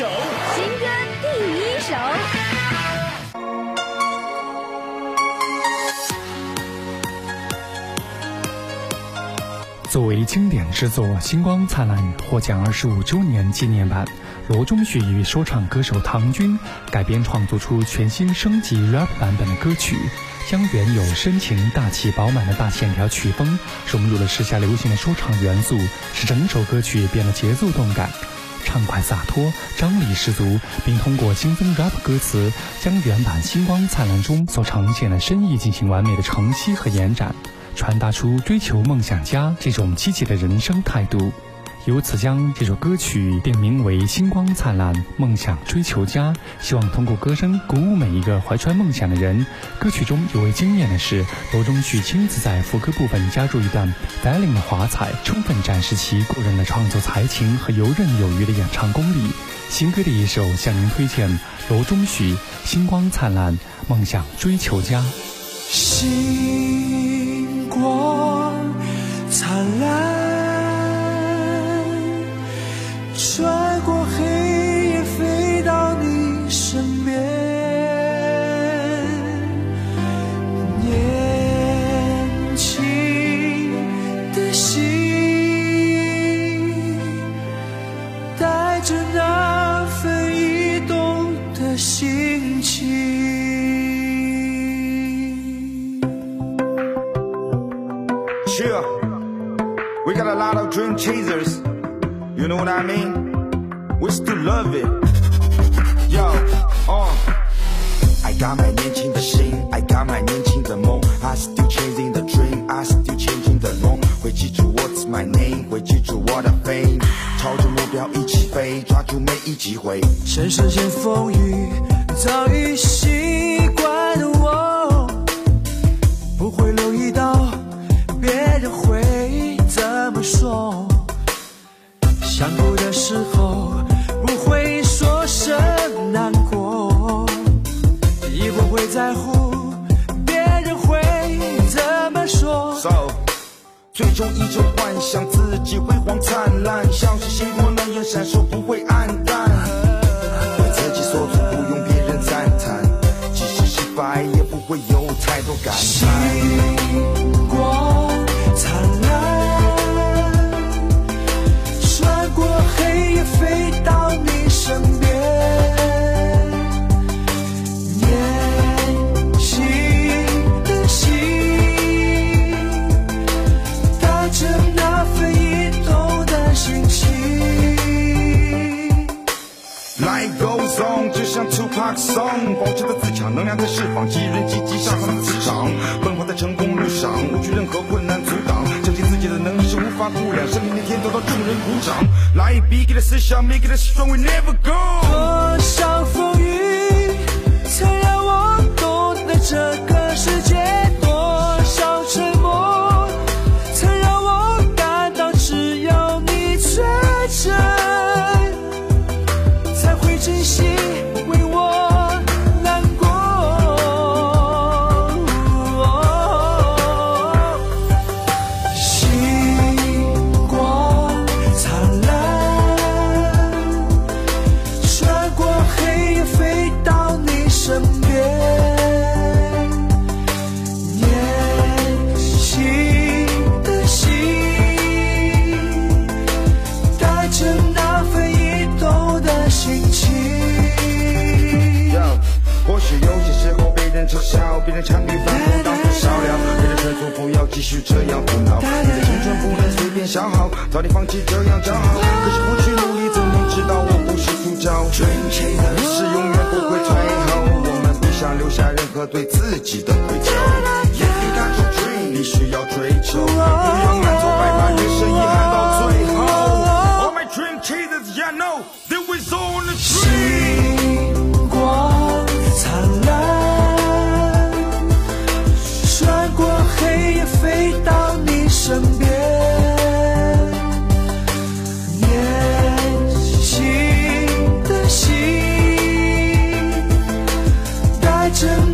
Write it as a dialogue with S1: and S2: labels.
S1: 首，新歌第一首。
S2: 作为经典之作《星光灿烂》获奖二十五周年纪念版，罗中旭与说唱歌手唐军改编创作出全新升级 rap 版本的歌曲，将原有深情、大气、饱满的大线条曲风融入了时下流行的说唱元素，使整首歌曲变得节奏动感、畅快洒脱、张力十足，并通过轻松 rap 歌词，将原版《星光灿烂》中所呈现的深意进行完美的承袭和延展。传达出追求梦想家这种积极的人生态度，由此将这首歌曲定名为《星光灿烂，梦想追求家》。希望通过歌声鼓舞每一个怀揣梦想的人。歌曲中尤为惊艳的是，罗中旭亲自在副歌部分加入一段 violin 的华彩，充分展示其过人的创作才情和游刃有余的演唱功力。新歌的一首向您推荐罗中旭《星光灿烂，梦想追求家》。
S3: 星光
S4: we got a lot of dream chasers. You know what I mean? We still love it. Yo, uh. I got my 年轻的心，I got my 年轻的梦，I still chasing the dream，I still changing the norm。会记住 What's my name，会记住我的 fame，朝着目标一起飞，抓住每一机会。
S3: 人世间风雨早已习 想哭的时候不会说声难过，也不会在乎别人会怎么说。
S4: So，最终依旧幻想自己辉煌灿烂，像是星光那样闪烁，不会黯淡。为自己所做，不用别人赞叹，即使失败，也不会有太多感叹。song，保持着自强，能量在释放，激人积极向上的磁场，奔跑在成功路上，无惧任何困难阻挡，相信自己的能力是无法阻挡，生命那天得到众人鼓掌。来，Big 的思想，Make it strong，we never go。
S3: 多少风雨，才让我懂得这
S4: 别人枪毙反驳当作笑料，别人劝说不要继续这样胡闹，你的青春不能随便消耗，早点放弃这样骄傲。可是不去努力，怎能知道我不是主角？追求的是永远不会退后，我们不想留下任何对自己的 to me.